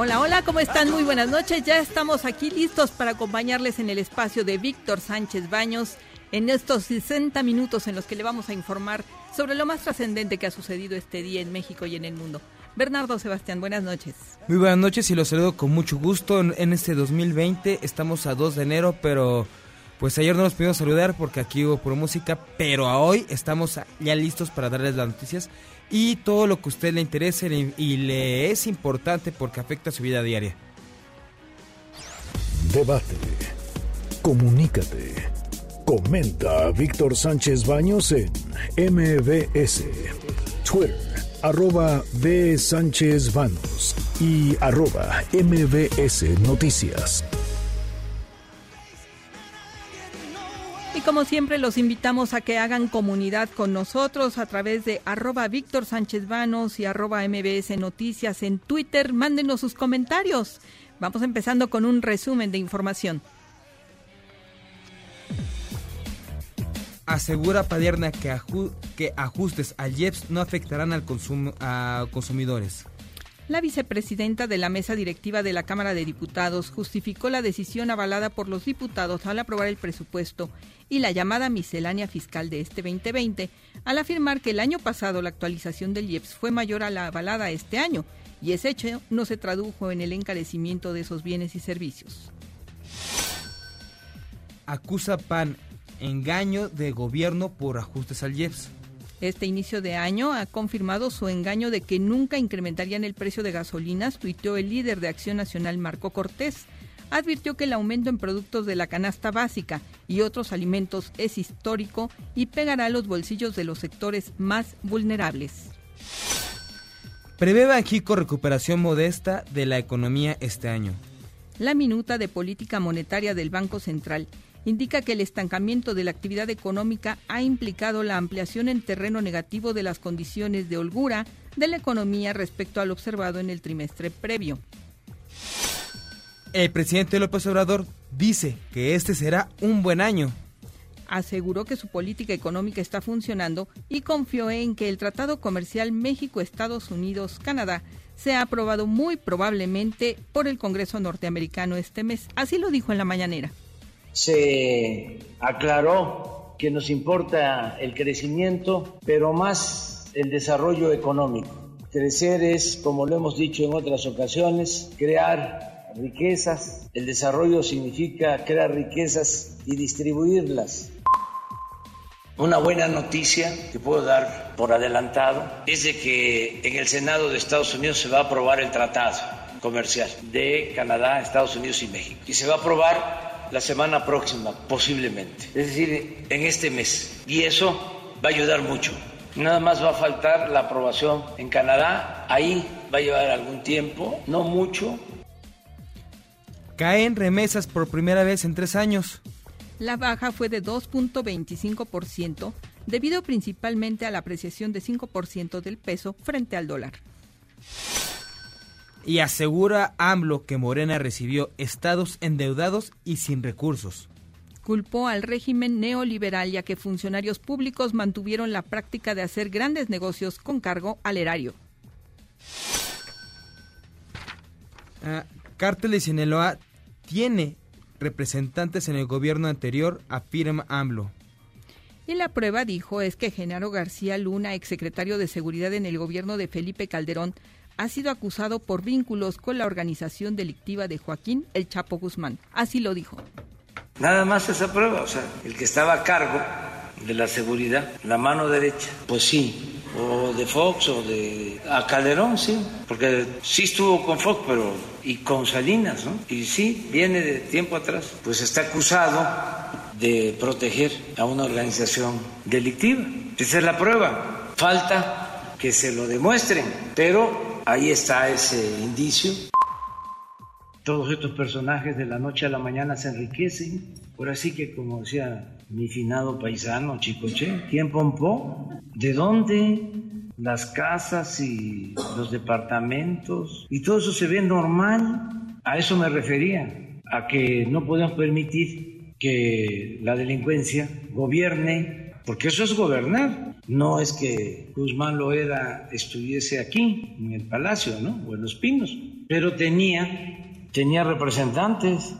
Hola, hola, ¿cómo están? Muy buenas noches. Ya estamos aquí listos para acompañarles en el espacio de Víctor Sánchez Baños en estos 60 minutos en los que le vamos a informar sobre lo más trascendente que ha sucedido este día en México y en el mundo. Bernardo Sebastián, buenas noches. Muy buenas noches y los saludo con mucho gusto en, este 2020. Estamos a 2 de enero, pero pues ayer no nos pudimos saludar porque aquí hubo pura música, pero a hoy estamos ya listos para darles las noticias y todo lo que a usted le interese y le es importante porque afecta a su vida diaria. Debate. Comunícate. Comenta a Víctor Sánchez Baños en MBS, Twitter, arroba B. Sánchez Baños y arroba MBS Noticias. Y como siempre los invitamos a que hagan comunidad con nosotros a través de arroba Víctor Sánchez Vanos y arroba MBS Noticias en Twitter. Mándenos sus comentarios. Vamos empezando con un resumen de información. Asegura Padierna que, que ajustes al IEPS no afectarán al consumo, a consumidores. La vicepresidenta de la mesa directiva de la Cámara de Diputados justificó la decisión avalada por los diputados al aprobar el presupuesto y la llamada miscelánea fiscal de este 2020, al afirmar que el año pasado la actualización del IEPS fue mayor a la avalada este año, y ese hecho no se tradujo en el encarecimiento de esos bienes y servicios. Acusa PAN engaño de gobierno por ajustes al IEPS. Este inicio de año ha confirmado su engaño de que nunca incrementarían el precio de gasolinas, tuiteó el líder de Acción Nacional Marco Cortés. Advirtió que el aumento en productos de la canasta básica y otros alimentos es histórico y pegará a los bolsillos de los sectores más vulnerables. Prevé Banjico recuperación modesta de la economía este año. La minuta de política monetaria del Banco Central indica que el estancamiento de la actividad económica ha implicado la ampliación en terreno negativo de las condiciones de holgura de la economía respecto al observado en el trimestre previo. El presidente López Obrador dice que este será un buen año. Aseguró que su política económica está funcionando y confió en que el Tratado Comercial México-Estados Unidos-Canadá sea aprobado muy probablemente por el Congreso norteamericano este mes. Así lo dijo en la mañanera se aclaró que nos importa el crecimiento, pero más el desarrollo económico. Crecer es, como lo hemos dicho en otras ocasiones, crear riquezas. El desarrollo significa crear riquezas y distribuirlas. Una buena noticia que puedo dar por adelantado es de que en el Senado de Estados Unidos se va a aprobar el tratado comercial de Canadá, Estados Unidos y México. Y se va a aprobar la semana próxima, posiblemente, es decir, en este mes. Y eso va a ayudar mucho. Nada más va a faltar la aprobación en Canadá, ahí va a llevar algún tiempo, no mucho. Caen remesas por primera vez en tres años. La baja fue de 2.25%, debido principalmente a la apreciación de 5% del peso frente al dólar y asegura AMLO que Morena recibió estados endeudados y sin recursos. Culpó al régimen neoliberal ya que funcionarios públicos mantuvieron la práctica de hacer grandes negocios con cargo al erario. Ah, Cártel de Sinaloa tiene representantes en el gobierno anterior, afirma AMLO. Y la prueba, dijo, es que Genaro García Luna, exsecretario de Seguridad en el gobierno de Felipe Calderón, ha sido acusado por vínculos con la organización delictiva de Joaquín El Chapo Guzmán. Así lo dijo. Nada más esa prueba, o sea, el que estaba a cargo de la seguridad, la mano derecha, pues sí, o de Fox o de a Calderón, sí, porque sí estuvo con Fox, pero y con Salinas, ¿no? Y sí, viene de tiempo atrás, pues está acusado de proteger a una organización delictiva. Esa es la prueba. Falta que se lo demuestren, pero Ahí está ese indicio. Todos estos personajes de la noche a la mañana se enriquecen. Por así que, como decía mi finado paisano Chicoche, ¿quién pompó? ¿De dónde? Las casas y los departamentos. Y todo eso se ve normal. A eso me refería, a que no podemos permitir que la delincuencia gobierne, porque eso es gobernar. No es que Guzmán Loera estuviese aquí, en el palacio, ¿no? O en los pinos, pero tenía, tenía representantes.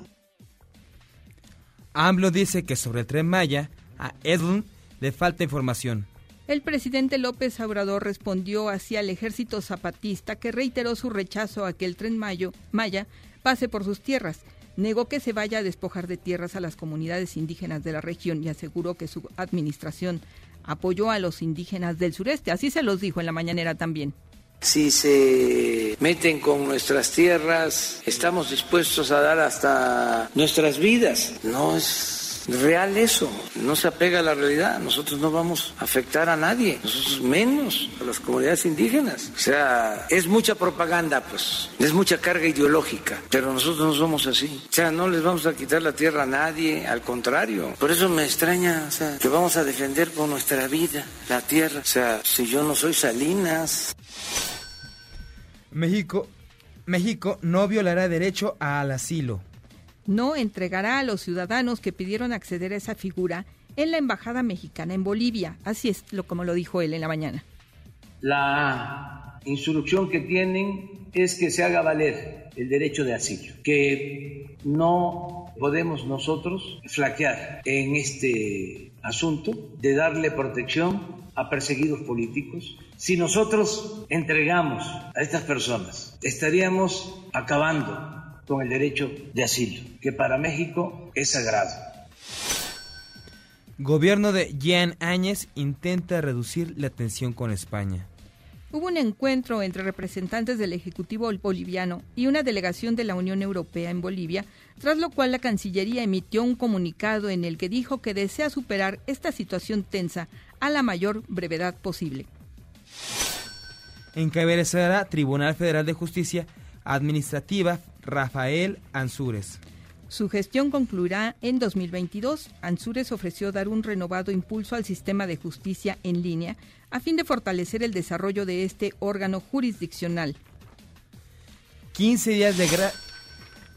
AMLO dice que sobre el tren Maya, a Edlund le falta información. El presidente López Obrador respondió hacia el ejército zapatista que reiteró su rechazo a que el tren Mayo, Maya pase por sus tierras. Negó que se vaya a despojar de tierras a las comunidades indígenas de la región y aseguró que su administración apoyó a los indígenas del sureste. Así se los dijo en la mañanera también. Si se meten con nuestras tierras, estamos dispuestos a dar hasta nuestras vidas. No es real eso, no se apega a la realidad. Nosotros no vamos a afectar a nadie, nosotros menos a las comunidades indígenas. O sea, es mucha propaganda, pues, es mucha carga ideológica, pero nosotros no somos así. O sea, no les vamos a quitar la tierra a nadie, al contrario. Por eso me extraña, o sea, que vamos a defender con nuestra vida la tierra. O sea, si yo no soy Salinas. México, México no violará derecho al asilo. No entregará a los ciudadanos que pidieron acceder a esa figura en la embajada mexicana en Bolivia. Así es lo como lo dijo él en la mañana. La instrucción que tienen es que se haga valer el derecho de asilo, que no podemos nosotros flaquear en este asunto de darle protección a perseguidos políticos. Si nosotros entregamos a estas personas, estaríamos acabando con el derecho de asilo, que para México es sagrado. Gobierno de Jean Áñez intenta reducir la tensión con España. Hubo un encuentro entre representantes del Ejecutivo boliviano y una delegación de la Unión Europea en Bolivia, tras lo cual la Cancillería emitió un comunicado en el que dijo que desea superar esta situación tensa a la mayor brevedad posible. Encabezará Tribunal Federal de Justicia Administrativa Rafael Ansúrez. Su gestión concluirá en 2022. Ansúrez ofreció dar un renovado impulso al sistema de justicia en línea a fin de fortalecer el desarrollo de este órgano jurisdiccional. 15 días de,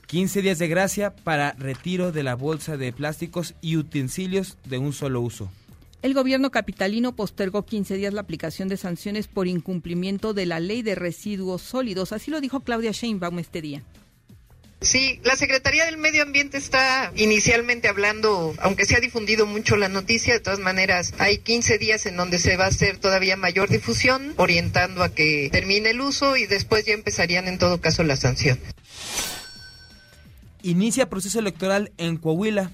15 días de gracia para retiro de la bolsa de plásticos y utensilios de un solo uso. El gobierno capitalino postergó 15 días la aplicación de sanciones por incumplimiento de la ley de residuos sólidos. Así lo dijo Claudia Sheinbaum este día. Sí, la Secretaría del Medio Ambiente está inicialmente hablando, aunque se ha difundido mucho la noticia, de todas maneras hay 15 días en donde se va a hacer todavía mayor difusión, orientando a que termine el uso y después ya empezarían en todo caso las sanciones. Inicia proceso electoral en Coahuila.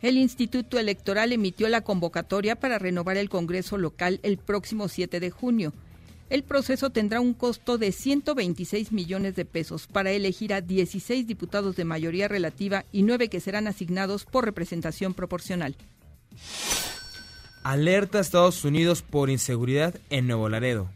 El Instituto Electoral emitió la convocatoria para renovar el Congreso local el próximo 7 de junio. El proceso tendrá un costo de 126 millones de pesos para elegir a 16 diputados de mayoría relativa y 9 que serán asignados por representación proporcional. Alerta a Estados Unidos por inseguridad en Nuevo Laredo.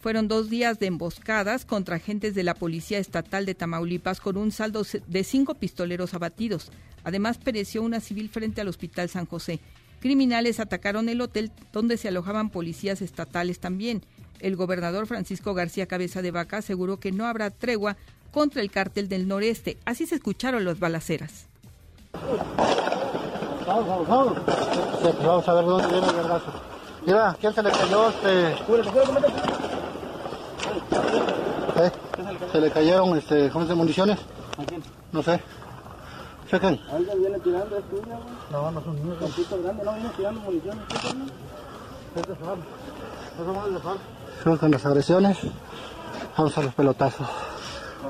Fueron dos días de emboscadas contra agentes de la Policía Estatal de Tamaulipas con un saldo de cinco pistoleros abatidos. Además, pereció una civil frente al Hospital San José. Criminales atacaron el hotel donde se alojaban policías estatales también. El gobernador Francisco García Cabeza de Vaca aseguró que no habrá tregua contra el cártel del noreste. Así se escucharon los balaceras. Vamos, vamos, vamos. vamos a ver dónde viene el vergazo. Mira, ¿quién se le cayó este? ¿Eh? Se le cayeron, este, ¿cómo se municiones? ¿A quién? No sé. Chequen. ¿Alguien viene tirando? ¿Es tuyo? No, no son míos. Grande, no viene tirando municiones. ¿Qué son? Este es. Eso es de. Son con las agresiones. Vamos a los pelotazos.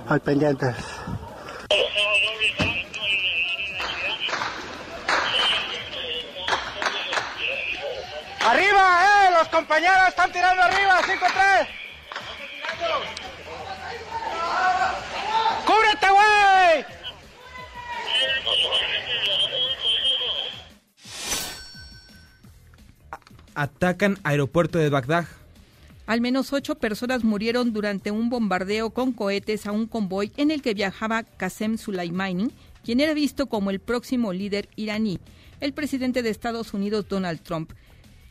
Al pendientes. ¡Arriba, eh! Los compañeros están tirando arriba, 5-3. ¡Cúbrete, güey! Atacan aeropuerto de Bagdad. Al menos ocho personas murieron durante un bombardeo con cohetes a un convoy en el que viajaba Qasem Soleimani, quien era visto como el próximo líder iraní. El presidente de Estados Unidos, Donald Trump,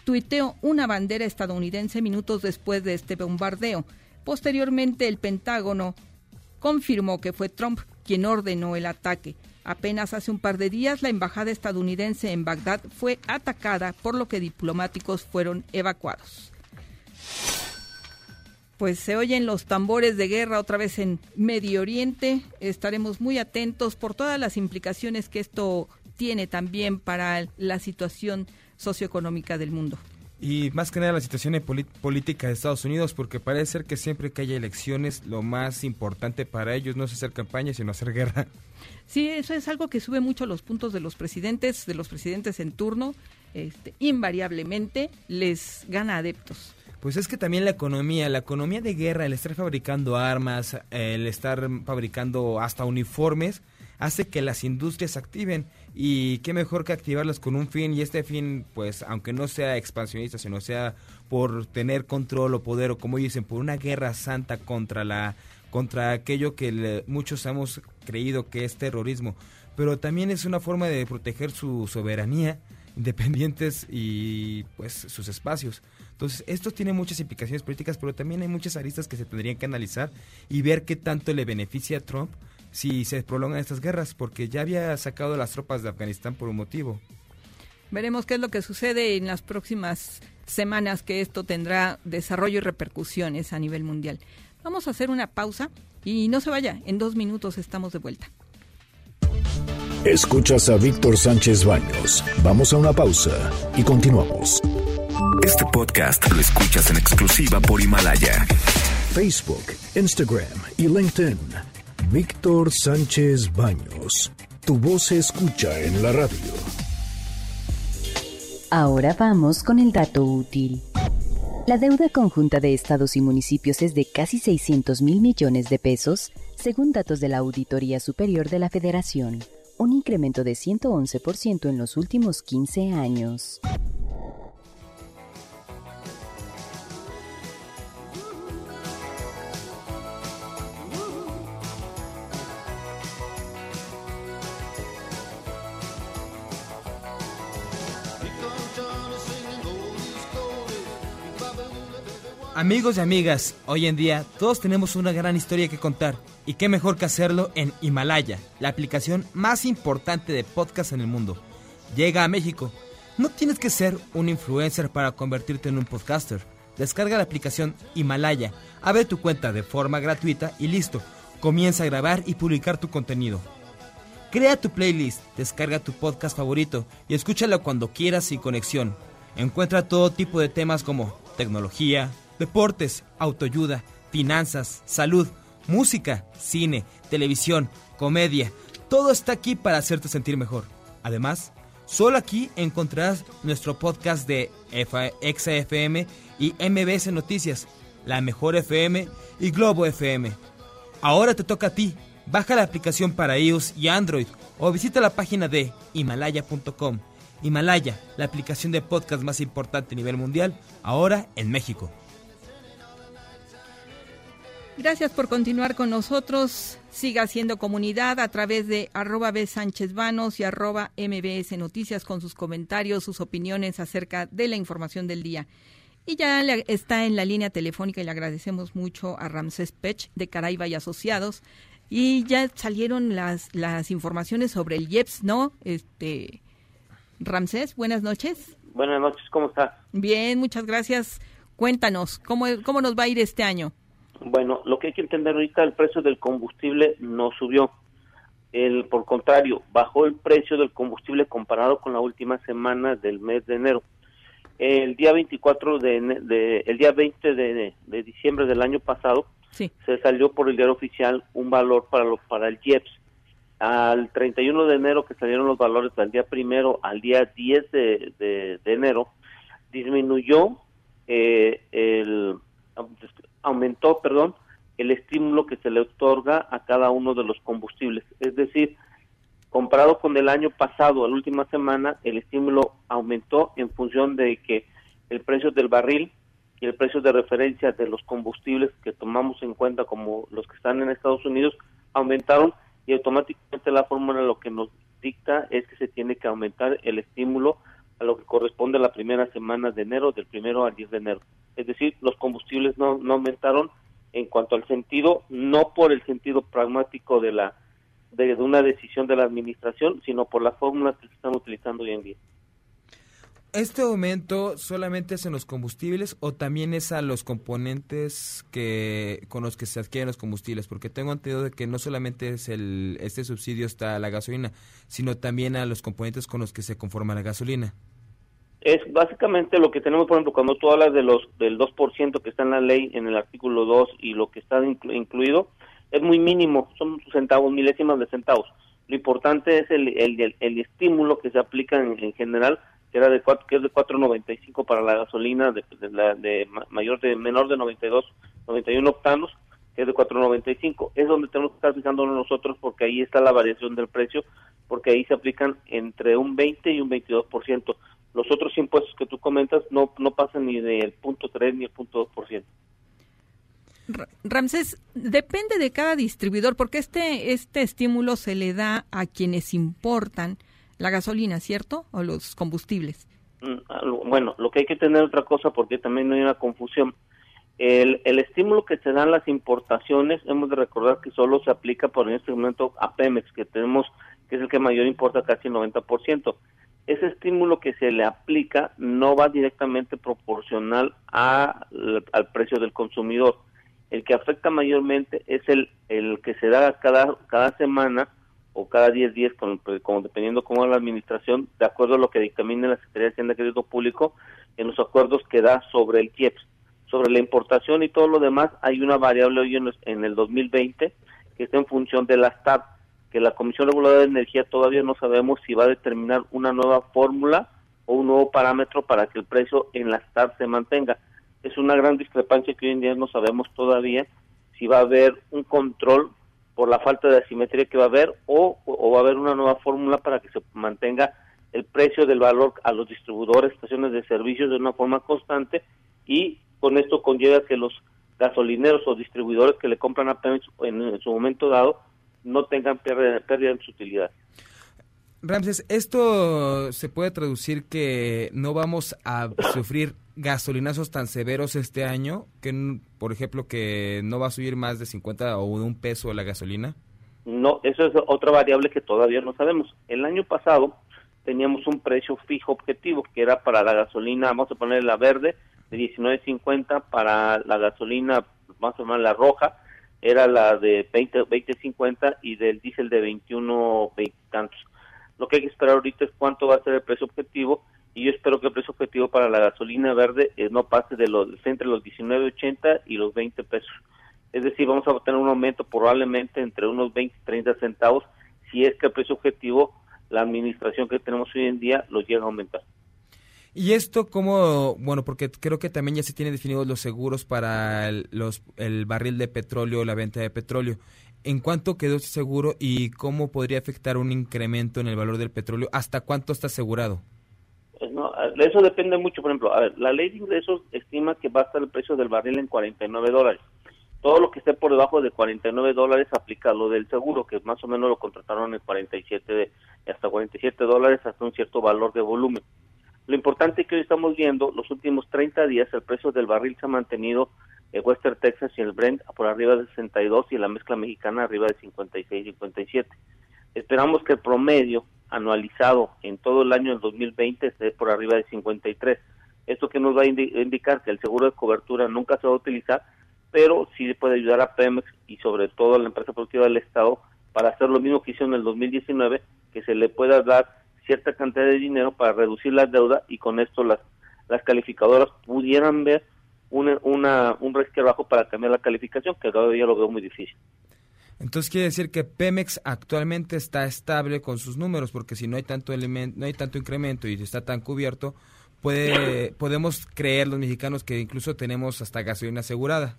tuiteó una bandera estadounidense minutos después de este bombardeo. Posteriormente, el Pentágono confirmó que fue Trump quien ordenó el ataque. Apenas hace un par de días, la embajada estadounidense en Bagdad fue atacada, por lo que diplomáticos fueron evacuados pues se oyen los tambores de guerra otra vez en Medio Oriente. Estaremos muy atentos por todas las implicaciones que esto tiene también para la situación socioeconómica del mundo. Y más que nada la situación política de Estados Unidos, porque parece ser que siempre que haya elecciones, lo más importante para ellos no es hacer campaña, sino hacer guerra. Sí, eso es algo que sube mucho los puntos de los presidentes, de los presidentes en turno. Este, invariablemente les gana adeptos. Pues es que también la economía, la economía de guerra, el estar fabricando armas, el estar fabricando hasta uniformes, hace que las industrias se activen. Y qué mejor que activarlas con un fin y este fin pues aunque no sea expansionista sino sea por tener control o poder o como dicen por una guerra santa contra la contra aquello que muchos hemos creído que es terrorismo. Pero también es una forma de proteger su soberanía independientes y pues sus espacios entonces, esto tiene muchas implicaciones políticas, pero también hay muchas aristas que se tendrían que analizar y ver qué tanto le beneficia a Trump si se prolongan estas guerras, porque ya había sacado las tropas de Afganistán por un motivo. Veremos qué es lo que sucede en las próximas semanas, que esto tendrá desarrollo y repercusiones a nivel mundial. Vamos a hacer una pausa y no se vaya, en dos minutos estamos de vuelta. Escuchas a Víctor Sánchez Baños. Vamos a una pausa y continuamos. Este podcast lo escuchas en exclusiva por Himalaya. Facebook, Instagram y LinkedIn. Víctor Sánchez Baños. Tu voz se escucha en la radio. Ahora vamos con el dato útil. La deuda conjunta de estados y municipios es de casi 600 mil millones de pesos, según datos de la Auditoría Superior de la Federación, un incremento de 111% en los últimos 15 años. Amigos y amigas, hoy en día todos tenemos una gran historia que contar y qué mejor que hacerlo en Himalaya, la aplicación más importante de podcast en el mundo. Llega a México. No tienes que ser un influencer para convertirte en un podcaster. Descarga la aplicación Himalaya, abre tu cuenta de forma gratuita y listo. Comienza a grabar y publicar tu contenido. Crea tu playlist, descarga tu podcast favorito y escúchalo cuando quieras sin conexión. Encuentra todo tipo de temas como tecnología, deportes, autoayuda, finanzas, salud, música, cine, televisión, comedia. Todo está aquí para hacerte sentir mejor. Además, solo aquí encontrarás nuestro podcast de XFM y MBS Noticias, La Mejor FM y Globo FM. Ahora te toca a ti. Baja la aplicación para iOS y Android o visita la página de himalaya.com. Himalaya, la aplicación de podcast más importante a nivel mundial, ahora en México. Gracias por continuar con nosotros. Siga haciendo comunidad a través de arroba B. Sánchez Vanos y arroba MBS Noticias con sus comentarios, sus opiniones acerca de la información del día. Y ya está en la línea telefónica y le agradecemos mucho a Ramsés Pech de Caraiba y Asociados. Y ya salieron las, las informaciones sobre el IEPS, ¿no? Este, Ramsés, buenas noches. Buenas noches, ¿cómo estás? Bien, muchas gracias. Cuéntanos, ¿cómo, cómo nos va a ir este año? Bueno, lo que hay que entender ahorita, el precio del combustible no subió. El, por contrario, bajó el precio del combustible comparado con la última semana del mes de enero. El día 24 de, el día 20 de, diciembre del año pasado se salió por el diario oficial un valor para los para el IEPS. Al 31 de enero que salieron los valores del día primero al día 10 de, enero disminuyó eh, el aumentó, perdón, el estímulo que se le otorga a cada uno de los combustibles. Es decir, comparado con el año pasado, la última semana, el estímulo aumentó en función de que el precio del barril y el precio de referencia de los combustibles que tomamos en cuenta como los que están en Estados Unidos aumentaron y automáticamente la fórmula lo que nos dicta es que se tiene que aumentar el estímulo a lo que corresponde a la primera semana de enero, del primero al 10 de enero. Es decir, los combustibles no, no aumentaron en cuanto al sentido, no por el sentido pragmático de la de, una decisión de la administración, sino por las fórmulas que se están utilizando hoy en día. ¿Este aumento solamente es en los combustibles o también es a los componentes que con los que se adquieren los combustibles? Porque tengo entendido de que no solamente es el este subsidio está a la gasolina, sino también a los componentes con los que se conforma la gasolina. Es básicamente lo que tenemos, por ejemplo, cuando tú hablas de los del 2% que está en la ley en el artículo 2 y lo que está incluido, es muy mínimo, son centavos, milésimas de centavos. Lo importante es el, el, el, estímulo que se aplica en, general, que era de cuatro, que es de 4.95 para la gasolina de, la, de mayor de menor de 92, 91 octanos, que es de 4.95. Es donde tenemos que estar fijándonos nosotros porque ahí está la variación del precio, porque ahí se aplican entre un 20 y un 22%. Los otros impuestos que tú comentas no, no pasan ni del punto 3 ni el punto 2%. Ramsés, depende de cada distribuidor, porque este, este estímulo se le da a quienes importan la gasolina, ¿cierto? O los combustibles. Mm, bueno, lo que hay que tener otra cosa, porque también no hay una confusión. El, el estímulo que se dan las importaciones, hemos de recordar que solo se aplica por en este momento a Pemex, que tenemos, que es el que mayor importa casi el 90%. Ese estímulo que se le aplica no va directamente proporcional a, al precio del consumidor el que afecta mayormente es el, el que se da cada, cada semana o cada 10 días, como, como dependiendo cómo la administración, de acuerdo a lo que dictamine la Secretaría de Hacienda y Crédito Público, en los acuerdos que da sobre el IEPS. Sobre la importación y todo lo demás, hay una variable hoy en, en el 2020 que está en función de las TAP, que la Comisión Reguladora de Energía todavía no sabemos si va a determinar una nueva fórmula o un nuevo parámetro para que el precio en las TAP se mantenga. Es una gran discrepancia que hoy en día no sabemos todavía si va a haber un control por la falta de asimetría que va a haber o, va a haber una nueva fórmula para que se mantenga el precio del valor a los distribuidores, estaciones de servicios de una forma constante y con esto conlleva que los gasolineros o distribuidores que le compran a Pemex en, su momento dado no tengan pérdida, en su utilidad. Ramses, ¿esto se puede traducir que no vamos a sufrir gasolinazos tan severos este año, que por ejemplo que no va a subir más de 50 o un peso la gasolina? No, eso es otra variable que todavía no sabemos. El año pasado teníamos un precio fijo objetivo que era para la gasolina, vamos a poner la verde, de 19.50, para la gasolina, vamos a poner la roja, era la de 20, 20.50 y del diésel de 21, 20 tantos. Lo que hay que esperar ahorita es cuánto va a ser el precio objetivo y yo espero que el precio objetivo para la gasolina verde eh, no pase de los entre los 19.80 y los 20 pesos. Es decir, vamos a tener un aumento probablemente entre unos 20 y 30 centavos si es que el precio objetivo, la administración que tenemos hoy en día, lo llega a aumentar. Y esto como, bueno, porque creo que también ya se tienen definidos los seguros para el, los, el barril de petróleo, la venta de petróleo. ¿En cuánto quedó ese seguro y cómo podría afectar un incremento en el valor del petróleo? ¿Hasta cuánto está asegurado? No, eso depende mucho, por ejemplo, a ver, la ley de ingresos estima que va a estar el precio del barril en 49 dólares. Todo lo que esté por debajo de 49 dólares aplica lo del seguro, que más o menos lo contrataron en 47, hasta 47 dólares hasta un cierto valor de volumen. Lo importante que hoy estamos viendo, los últimos 30 días el precio del barril se ha mantenido en Western Texas y el Brent por arriba de 62 y la mezcla mexicana arriba de 56, 57. Esperamos que el promedio anualizado en todo el año del 2020 esté por arriba de 53. Esto que nos va a indicar que el seguro de cobertura nunca se va a utilizar, pero sí puede ayudar a Pemex y sobre todo a la empresa productiva del Estado para hacer lo mismo que hizo en el 2019, que se le pueda dar cierta cantidad de dinero para reducir la deuda y con esto las, las calificadoras pudieran ver una, una, un resquebrajo para cambiar la calificación, que todavía lo veo muy difícil. Entonces quiere decir que Pemex actualmente está estable con sus números, porque si no hay tanto elemento, no hay tanto incremento y está tan cubierto, puede, podemos creer los mexicanos que incluso tenemos hasta gasolina asegurada.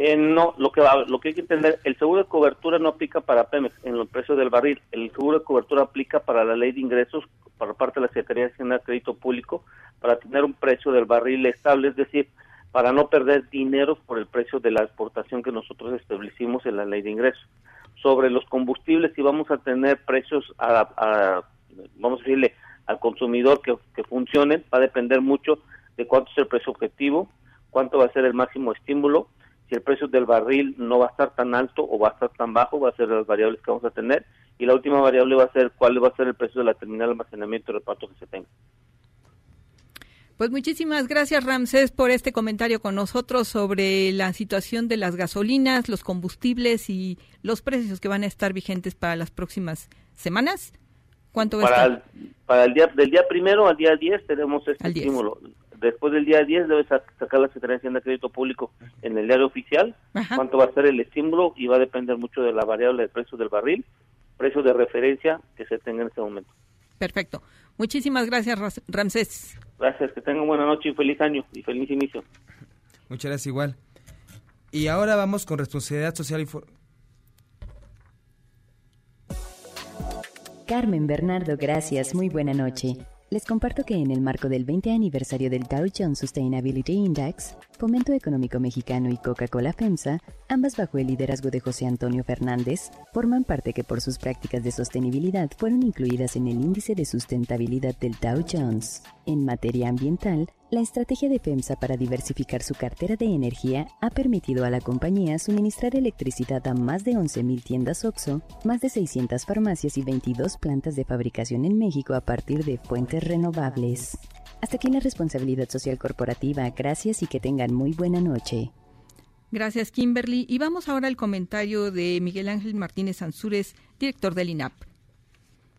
Eh, no, lo que lo que hay que entender, el seguro de cobertura no aplica para Pemex en los precios del barril. El seguro de cobertura aplica para la ley de ingresos por parte de la Secretaría de Crédito Público para tener un precio del barril estable, es decir, para no perder dinero por el precio de la exportación que nosotros establecimos en la ley de ingresos. Sobre los combustibles, si vamos a tener precios a, vamos a decirle, al consumidor que, que funcionen, va a depender mucho de cuánto es el precio objetivo, cuánto va a ser el máximo estímulo, si el precio del barril no va a estar tan alto o va a estar tan bajo, va a ser las variables que vamos a tener, y la última variable va a ser cuál va a ser el precio de la terminal de almacenamiento y reparto que se tenga. Pues muchísimas gracias Ramsés por este comentario con nosotros sobre la situación de las gasolinas, los combustibles y los precios que van a estar vigentes para las próximas semanas. ¿Cuánto va para a estar? El, para el día del día primero al día 10 tenemos este estímulo. Después del día 10 debe sacar la Secretaría de Hacienda de Crédito Público en el diario oficial cuánto va a ser el estímulo y va a depender mucho de la variable del precio del barril, precio de referencia que se tenga en este momento. Perfecto. Muchísimas gracias, Ramsés. Gracias, que tengan buena noche y feliz año y feliz inicio. Muchas gracias igual. Y ahora vamos con responsabilidad social y... Carmen Bernardo, gracias. Muy buena noche. Les comparto que en el marco del 20 aniversario del Dow Jones Sustainability Index, Fomento Económico Mexicano y Coca-Cola FEMSA, ambas bajo el liderazgo de José Antonio Fernández, forman parte que por sus prácticas de sostenibilidad fueron incluidas en el índice de sustentabilidad del Dow Jones. En materia ambiental, la estrategia de FEMSA para diversificar su cartera de energía ha permitido a la compañía suministrar electricidad a más de 11.000 tiendas OXO, más de 600 farmacias y 22 plantas de fabricación en México a partir de fuentes renovables. Hasta aquí la responsabilidad social corporativa. Gracias y que tengan muy buena noche. Gracias, Kimberly. Y vamos ahora al comentario de Miguel Ángel Martínez Ansúrez, director del INAP.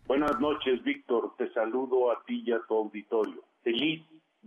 Buenas noches, Víctor. Te saludo a ti y a tu auditorio. Feliz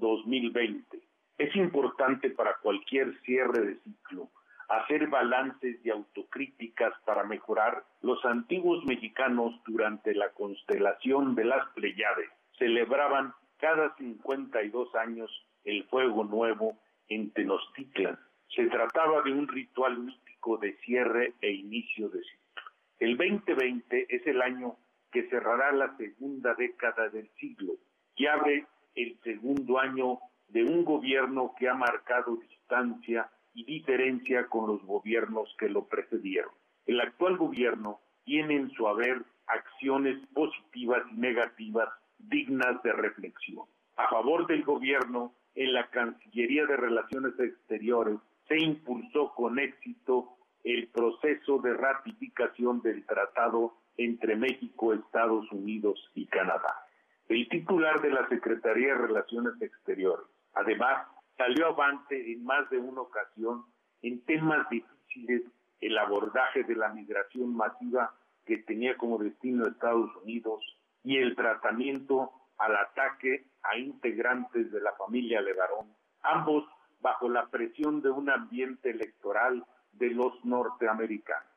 2020. Es importante para cualquier cierre de ciclo hacer balances y autocríticas para mejorar. Los antiguos mexicanos durante la constelación de las Pleiades celebraban cada 52 años el fuego nuevo en Tenochtitlan. Se trataba de un ritual místico de cierre e inicio de ciclo. El 2020 es el año que cerrará la segunda década del siglo y abre el segundo año de un gobierno que ha marcado distancia y diferencia con los gobiernos que lo precedieron. El actual gobierno tiene en su haber acciones positivas y negativas dignas de reflexión. A favor del gobierno, en la Cancillería de Relaciones Exteriores se impulsó con éxito el proceso de ratificación del tratado entre México, Estados Unidos y Canadá. El titular de la Secretaría de Relaciones Exteriores, además, salió avante en más de una ocasión en temas difíciles el abordaje de la migración masiva que tenía como destino Estados Unidos y el tratamiento al ataque a integrantes de la familia Levarón, ambos bajo la presión de un ambiente electoral de los norteamericanos.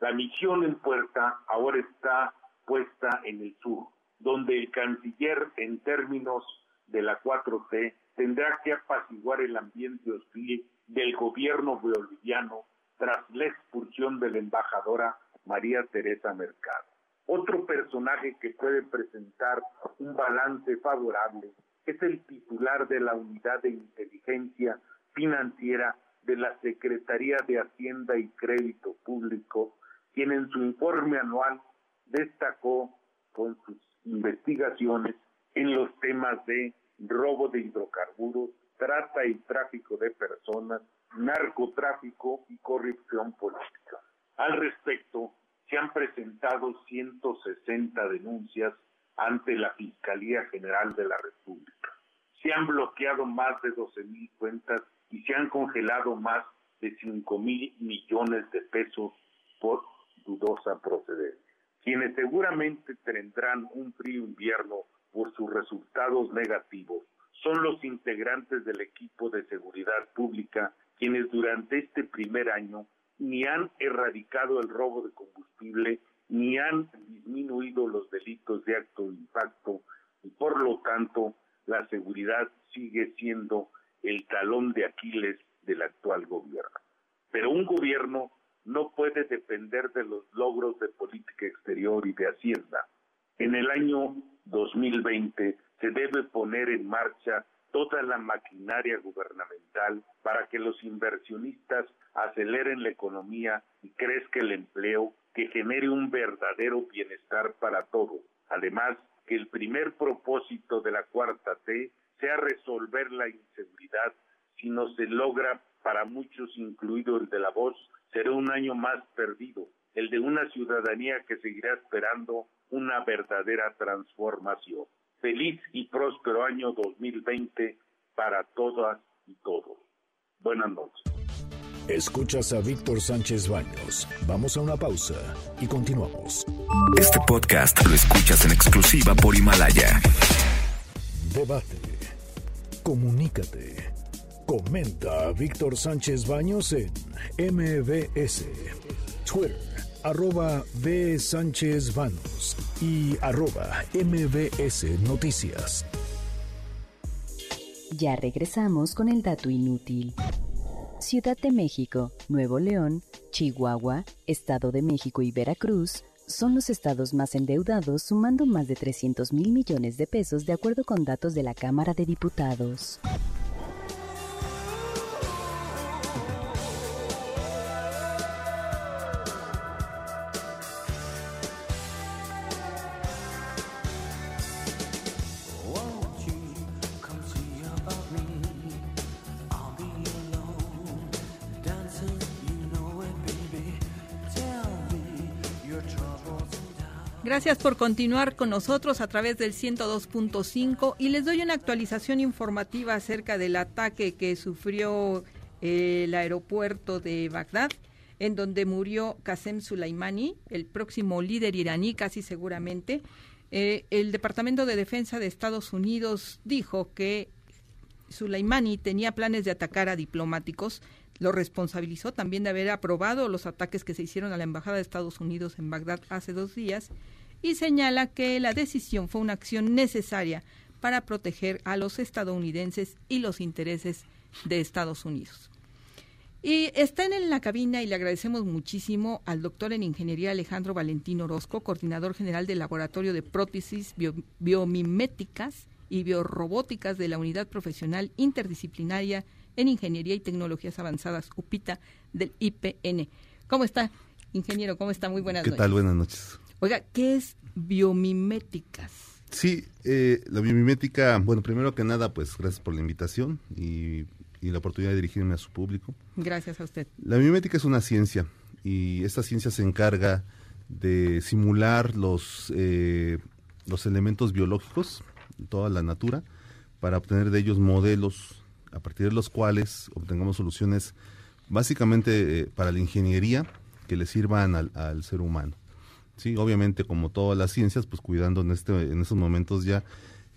La misión en puerta ahora está puesta en el sur, donde el canciller, en términos de la 4T, tendrá que apaciguar el ambiente hostil del gobierno boliviano tras la expulsión de la embajadora María Teresa Mercado. Otro personaje que puede presentar un balance favorable es el titular de la Unidad de Inteligencia Financiera de la Secretaría de Hacienda y Crédito Público, quien en su informe anual destacó con sus investigaciones en los temas de robo de hidrocarburos, trata y tráfico de personas, narcotráfico y corrupción política. Al respecto, se han presentado 160 denuncias ante la Fiscalía General de la República. Se han bloqueado más de 12 mil cuentas y se han congelado más de 5 mil millones de pesos por dudosa procedencia. Quienes seguramente tendrán un frío invierno por sus resultados negativos son los integrantes del equipo de seguridad pública quienes durante este primer año ni han erradicado el robo de combustible, ni han disminuido los delitos de acto de impacto y por lo tanto la seguridad sigue siendo el talón de Aquiles del actual gobierno. Pero un gobierno no puede depender de los logros de política exterior y de hacienda. En el año 2020 se debe poner en marcha toda la maquinaria gubernamental para que los inversionistas aceleren la economía y crezca el empleo que genere un verdadero bienestar para todos. Además, que el primer propósito de la cuarta T sea resolver la inseguridad. Si no se logra, para muchos, incluido el de la voz, será un año más perdido, el de una ciudadanía que seguirá esperando una verdadera transformación. Feliz y próspero año 2020 para todas y todos. Buenas noches. Escuchas a Víctor Sánchez Baños. Vamos a una pausa y continuamos. Este podcast lo escuchas en exclusiva por Himalaya. Debate. Comunícate. Comenta Víctor Sánchez Baños en MBS, Twitter, arroba B. Sánchez Baños y arroba MBS Noticias. Ya regresamos con el dato inútil. Ciudad de México, Nuevo León, Chihuahua, Estado de México y Veracruz son los estados más endeudados, sumando más de 300 mil millones de pesos de acuerdo con datos de la Cámara de Diputados. Gracias por continuar con nosotros a través del 102.5 y les doy una actualización informativa acerca del ataque que sufrió eh, el aeropuerto de Bagdad, en donde murió Qasem Soleimani, el próximo líder iraní, casi seguramente. Eh, el Departamento de Defensa de Estados Unidos dijo que Soleimani tenía planes de atacar a diplomáticos. Lo responsabilizó también de haber aprobado los ataques que se hicieron a la Embajada de Estados Unidos en Bagdad hace dos días y señala que la decisión fue una acción necesaria para proteger a los estadounidenses y los intereses de Estados Unidos. Y está en la cabina y le agradecemos muchísimo al doctor en ingeniería Alejandro Valentino Orozco, coordinador general del Laboratorio de Prótesis Biomiméticas y Biorrobóticas de la Unidad Profesional Interdisciplinaria en Ingeniería y Tecnologías Avanzadas, UPITA, del IPN. ¿Cómo está, ingeniero? ¿Cómo está? Muy buenas noches. ¿Qué tal? Buenas noches. Oiga, ¿qué es biomiméticas? Sí, eh, la biomimética, bueno, primero que nada, pues gracias por la invitación y, la oportunidad de dirigirme a su público. Gracias a usted. La biomimética es una ciencia y esta ciencia se encarga de simular los, eh, los elementos biológicos, toda la natura, para obtener de ellos modelos a partir de los cuales obtengamos soluciones básicamente eh, para la ingeniería que le sirvan al ser humano. Sí, obviamente como todas las ciencias, pues cuidando en este en estos momentos ya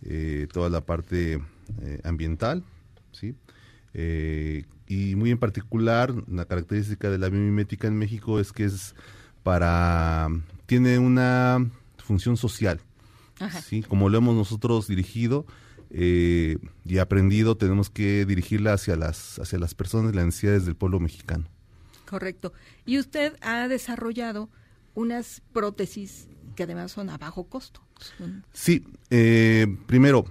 eh, toda la parte eh, ambiental, sí. Eh, y muy en particular, la característica de la biomimética en México es que es para tiene una función social, sí. Como lo hemos nosotros dirigido y aprendido, tenemos que dirigirla hacia las hacia las personas, las necesidades del pueblo mexicano. Correcto. Y usted ha desarrollado unas prótesis que además son a bajo costo. Sí, eh, primero,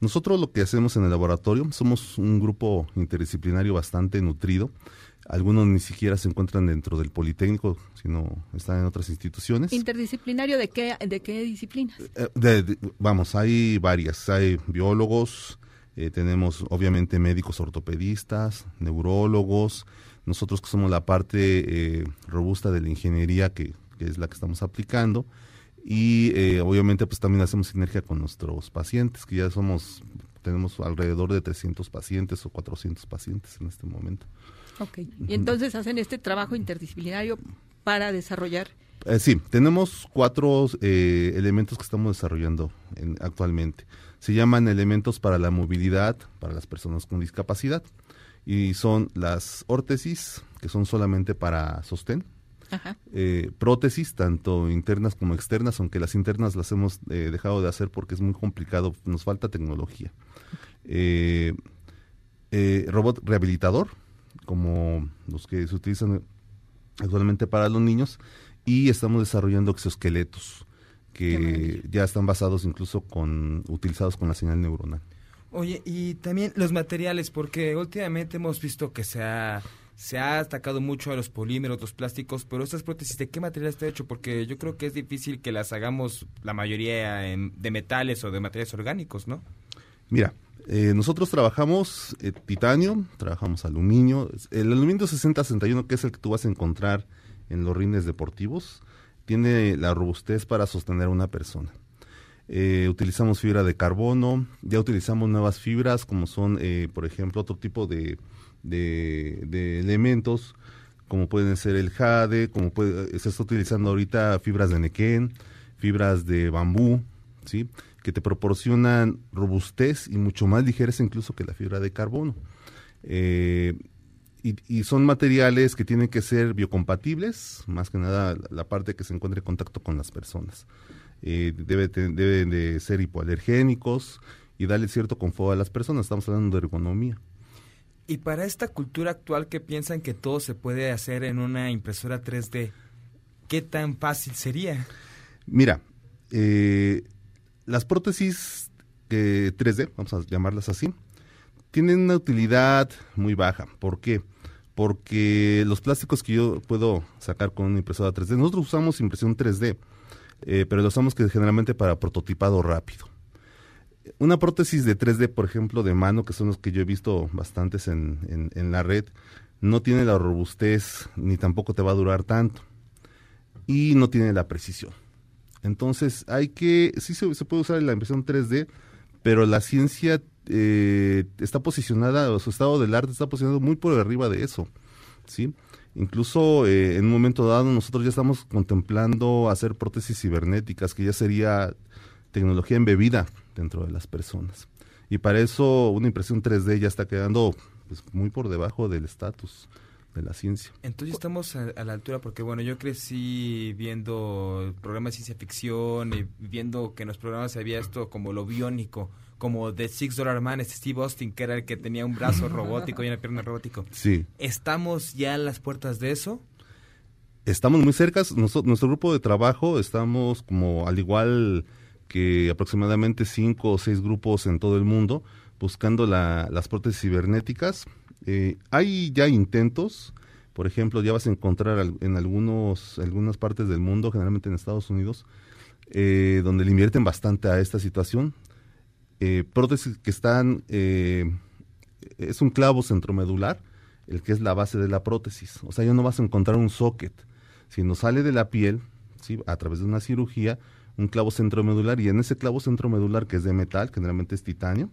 nosotros lo que hacemos en el laboratorio, somos un grupo interdisciplinario bastante nutrido. Algunos ni siquiera se encuentran dentro del Politécnico, sino están en otras instituciones. ¿Interdisciplinario de qué, de qué disciplinas? Eh, vamos, hay varias. Hay biólogos, eh, tenemos obviamente médicos ortopedistas, neurólogos, nosotros que somos la parte robusta de la ingeniería que que es la que estamos aplicando. Y eh, obviamente pues también hacemos sinergia con nuestros pacientes, que ya somos, tenemos alrededor de 300 pacientes o 400 pacientes en este momento. Ok, y entonces hacen este trabajo interdisciplinario para desarrollar. Eh, sí, tenemos cuatro eh, elementos que estamos desarrollando actualmente. Se llaman elementos para la movilidad para las personas con discapacidad y son las órtesis, que son solamente para sostén, eh, prótesis, tanto internas como externas, aunque las internas las hemos eh, dejado de hacer porque es muy complicado, nos falta tecnología. Eh, robot rehabilitador, como los que se utilizan actualmente para los niños, y estamos desarrollando exoesqueletos que ya están basados incluso con utilizados con la señal neuronal. Oye, y también los materiales, porque últimamente hemos visto que se ha, se ha atacado mucho a los polímeros, los plásticos, pero estas prótesis, ¿de qué material está hecho? Porque yo creo que es difícil que las hagamos la mayoría de metales o de materiales orgánicos, ¿no? Mira, eh, nosotros trabajamos eh, titanio, trabajamos aluminio. El aluminio 6061, que es el que tú vas a encontrar en los rines deportivos, tiene la robustez para sostener a una persona. Eh, utilizamos fibra de carbono, ya utilizamos nuevas fibras como son, por ejemplo, otro tipo de, de, elementos, como pueden ser el jade, como puede, se está utilizando ahorita fibras de nequén, fibras de bambú, ¿sí? que te proporcionan robustez y mucho más ligeras incluso que la fibra de carbono. Eh, y, son materiales que tienen que ser biocompatibles, más que nada la parte que se encuentre en contacto con las personas. Eh, debe, deben de ser hipoalergénicos y darle cierto confort a las personas. Estamos hablando de ergonomía. Y para esta cultura actual que piensan que todo se puede hacer en una impresora 3D, ¿qué tan fácil sería? Mira, eh, las prótesis 3D, vamos a llamarlas así, tienen una utilidad muy baja. ¿Por qué? Porque los plásticos que yo puedo sacar con una impresora 3D, nosotros usamos impresión 3D, eh, pero lo usamos que generalmente para prototipado rápido. Una prótesis de 3D, por ejemplo, de mano, que son los que yo he visto bastantes en, en, la red, no tiene la robustez ni tampoco te va a durar tanto. Y no tiene la precisión. Entonces, hay que, sí se, puede usar la impresión 3D, pero la ciencia eh, está posicionada, su estado del arte está posicionado muy por arriba de eso, ¿sí? Incluso eh, en un momento dado nosotros ya estamos contemplando hacer prótesis cibernéticas, que ya sería tecnología embebida dentro de las personas. Y para eso una impresión 3D ya está quedando pues, muy por debajo del estatus de la ciencia. Entonces estamos a, la altura porque bueno, yo crecí viendo programas de ciencia ficción y viendo que en los programas había esto como lo biónico, como The Six Dollar Man, este Steve Austin, que era el que tenía un brazo robótico y una pierna robótico. Sí. ¿Estamos ya en las puertas de eso? Estamos muy cerca. Nuestro, nuestro grupo de trabajo estamos como al igual que aproximadamente cinco o seis grupos en todo el mundo buscando las prótesis cibernéticas. Eh, hay ya intentos, por ejemplo, ya vas a encontrar en algunos, algunas partes del mundo, generalmente en Estados Unidos, eh, donde le invierten bastante a esta situación. Eh, prótesis que están, es un clavo centromedular, el que es la base de la prótesis. O sea, ya no vas a encontrar un socket, sino sale de la piel, ¿sí? a través de una cirugía, un clavo centromedular, y en ese clavo centromedular, que es de metal, generalmente es titanio,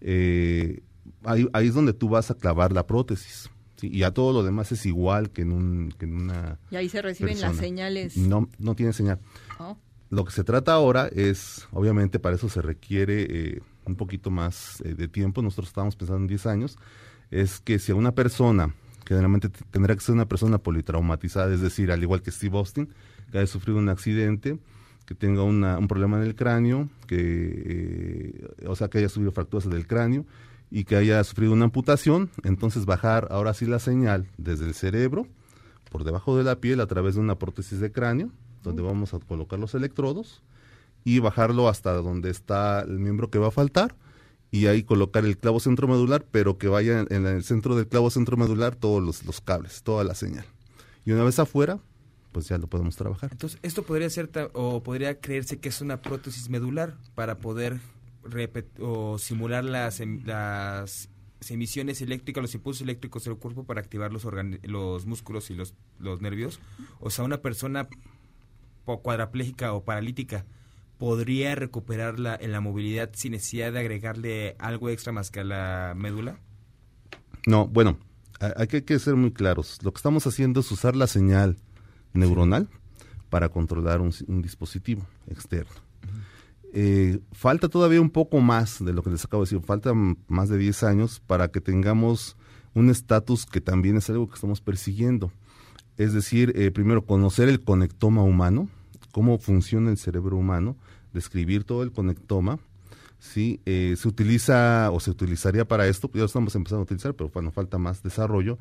eh, ahí, es donde tú vas a clavar la prótesis. Y a todo lo demás es igual que en, un, que en una. Y ahí se reciben las señales. No, no tiene señal. Oh. Lo que se trata ahora es, obviamente para eso se requiere eh, un poquito más eh, de tiempo, nosotros estamos pensando en 10 años, es que si a una persona, generalmente tendrá que ser una persona politraumatizada, es decir, al igual que Steve Austin, que haya sufrido un accidente, que tenga un problema en el cráneo, que, eh, o sea, que haya sufrido fracturas del cráneo y que haya sufrido una amputación, entonces bajar ahora sí la señal desde el cerebro, por debajo de la piel, a través de una prótesis de cráneo, donde vamos a colocar los electrodos y bajarlo hasta donde está el miembro que va a faltar y ahí colocar el clavo centromedular, pero que vaya en el centro del clavo centromedular todos los, cables, toda la señal. Y una vez afuera, pues ya lo podemos trabajar. Entonces, esto podría ser o podría creerse que es una prótesis medular para poder o simular las, em, las emisiones eléctricas, los impulsos eléctricos del cuerpo para activar los, los músculos y los, los nervios. O sea, una persona cuadraplégica o paralítica podría recuperar la, en la movilidad sin necesidad de agregarle algo extra más que a la médula? No, bueno, hay que, ser muy claros. Lo que estamos haciendo es usar la señal neuronal para controlar un, dispositivo externo. Eh, falta todavía un poco más de lo que les acabo de decir, falta más de 10 años para que tengamos un estatus que también es algo que estamos persiguiendo es decir, eh, primero conocer el conectoma humano, cómo funciona el cerebro humano, describir todo el conectoma, ¿sí? Eh, se utiliza o se utilizaría para esto, ya lo estamos empezando a utilizar, pero bueno, falta más desarrollo,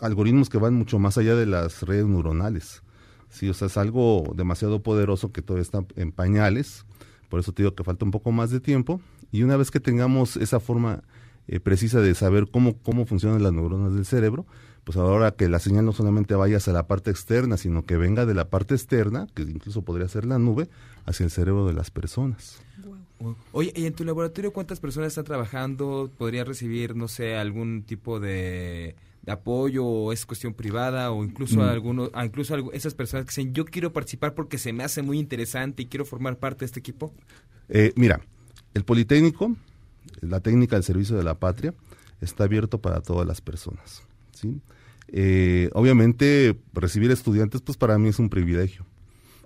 algoritmos que van mucho más allá de las redes neuronales, Sí, o sea, es algo demasiado poderoso que todavía está en pañales. Por eso te digo que falta un poco más de tiempo. Y una vez que tengamos esa forma eh, precisa de saber cómo, cómo funcionan las neuronas del cerebro, pues ahora que la señal no solamente vaya hacia la parte externa, sino que venga de la parte externa, que incluso podría ser la nube, hacia el cerebro de las personas. Oye, ¿y en tu laboratorio cuántas personas están trabajando? ¿Podrían recibir, no sé, algún tipo de, apoyo o es cuestión privada o incluso mm. algunos, ah, incluso esas personas que dicen yo quiero participar porque se me hace muy interesante y quiero formar parte de este equipo? Eh, mira, el Politécnico, la técnica del servicio de la patria, está abierto para todas las personas. ¿sí? Eh, obviamente, recibir estudiantes, pues para mí es un privilegio.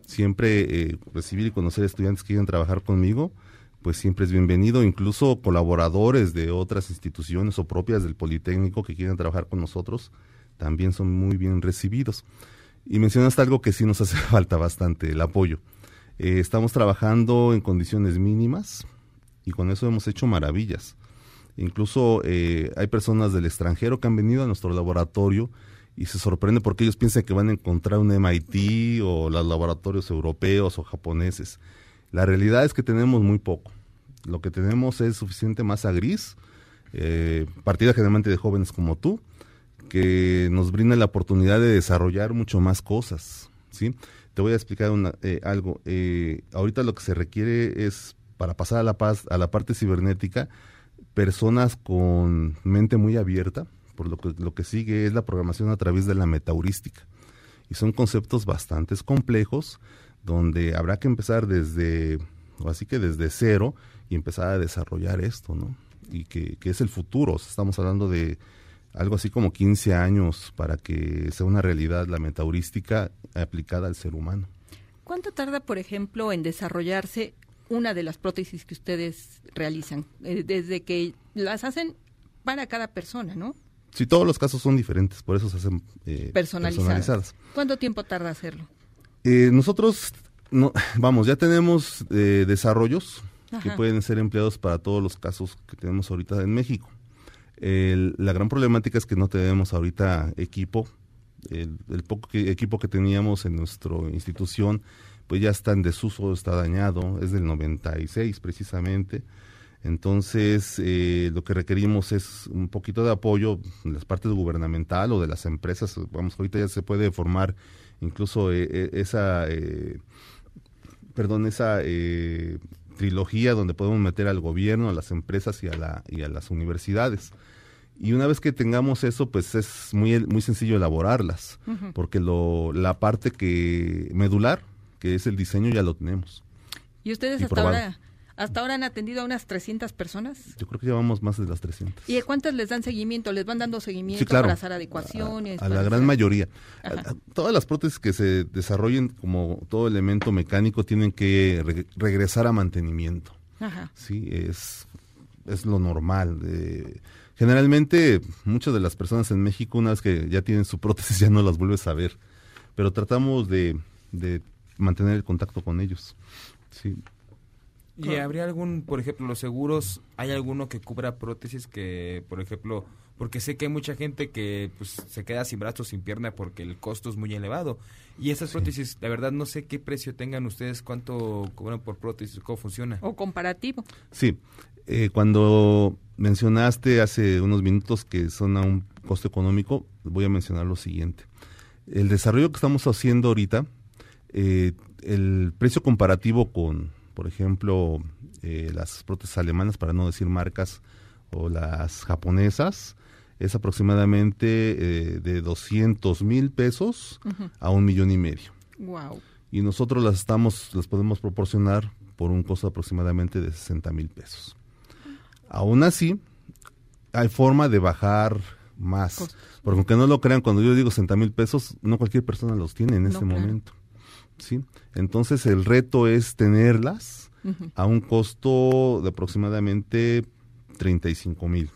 Siempre eh, recibir y conocer estudiantes que quieren trabajar conmigo, pues siempre es bienvenido. Incluso colaboradores de otras instituciones o propias del Politécnico que quieren trabajar con nosotros, también son muy bien recibidos. Y mencionaste algo que sí nos hace falta bastante, el apoyo. Eh, estamos trabajando en condiciones mínimas y con eso hemos hecho maravillas. Incluso eh, hay personas del extranjero que han venido a nuestro laboratorio y se sorprende porque ellos piensan que van a encontrar un MIT o los laboratorios europeos o japoneses. La realidad es que tenemos muy poco. Lo que tenemos es suficiente masa gris, eh, partida generalmente de jóvenes como tú, que nos brinda la oportunidad de desarrollar mucho más cosas. ¿sí? Te voy a explicar eh, algo. Eh, ahorita lo que se requiere es, para pasar a la, paz, a la parte cibernética, personas con mente muy abierta, por lo que lo que sigue es la programación a través de la metaheurística. Y son conceptos bastante complejos donde habrá que empezar desde, así que desde cero y empezar a desarrollar esto, ¿no? Y que, que es el futuro. Estamos hablando de algo así como 15 años para que sea una realidad la metaheurística aplicada al ser humano. ¿Cuánto tarda, por ejemplo, en desarrollarse una de las prótesis que ustedes realizan, eh, desde que las hacen para cada persona, ¿no? Sí, todos los casos son diferentes, por eso se hacen eh, personalizadas. ¿Cuánto tiempo tarda hacerlo? Eh, nosotros, no, vamos, ya tenemos desarrollos que pueden ser empleados para todos los casos que tenemos ahorita en México. la gran problemática es que no tenemos ahorita equipo. El, el poco equipo que teníamos en nuestra institución pues ya está en desuso, está dañado, es del 96 precisamente. Entonces, eh, lo que requerimos es un poquito de apoyo de las partes gubernamental o de las empresas. Vamos, ahorita ya se puede formar incluso eh, eh, esa, perdón, esa trilogía donde podemos meter al gobierno, a las empresas y a, la, y a las universidades. Y una vez que tengamos eso, pues es muy, muy sencillo elaborarlas, porque lo, la parte que medular, que es el diseño, ya lo tenemos. ¿Y ustedes hasta ahora, hasta ahora han atendido a unas 300 personas? Yo creo que llevamos más de las 300. ¿Y a cuántas les dan seguimiento? ¿Les van dando seguimiento para hacer adecuaciones? A, la gran mayoría. todas las prótesis que se desarrollen como todo elemento mecánico tienen que regresar a mantenimiento. Ajá. Sí, es, es lo normal. generalmente, muchas de las personas en México, una vez que ya tienen su prótesis, ya no las vuelves a ver. Pero tratamos de, de mantener el contacto con ellos. Sí. ¿Y habría algún, por ejemplo, los seguros, hay alguno que cubra prótesis que, por ejemplo, porque sé que hay mucha gente que pues, se queda sin brazos, sin pierna porque el costo es muy elevado. Y esas prótesis, la verdad no sé qué precio tengan ustedes, cuánto cobran por prótesis, cómo funciona. O comparativo. Sí, eh, cuando mencionaste hace unos minutos que son a un costo económico, voy a mencionar lo siguiente. El desarrollo que estamos haciendo ahorita eh, el precio comparativo con, por ejemplo, eh, las prótesis alemanas, para no decir marcas, o las japonesas, es aproximadamente eh, de 200 mil pesos a un millón y medio. Wow. Y nosotros las estamos, las podemos proporcionar por un costo aproximadamente de 60 mil pesos. Aún así, hay forma de bajar más. Porque aunque no lo crean, cuando yo digo 60 mil pesos, no cualquier persona los tiene en este momento. ¿Sí? Entonces el reto es tenerlas a un costo de aproximadamente 35 mil.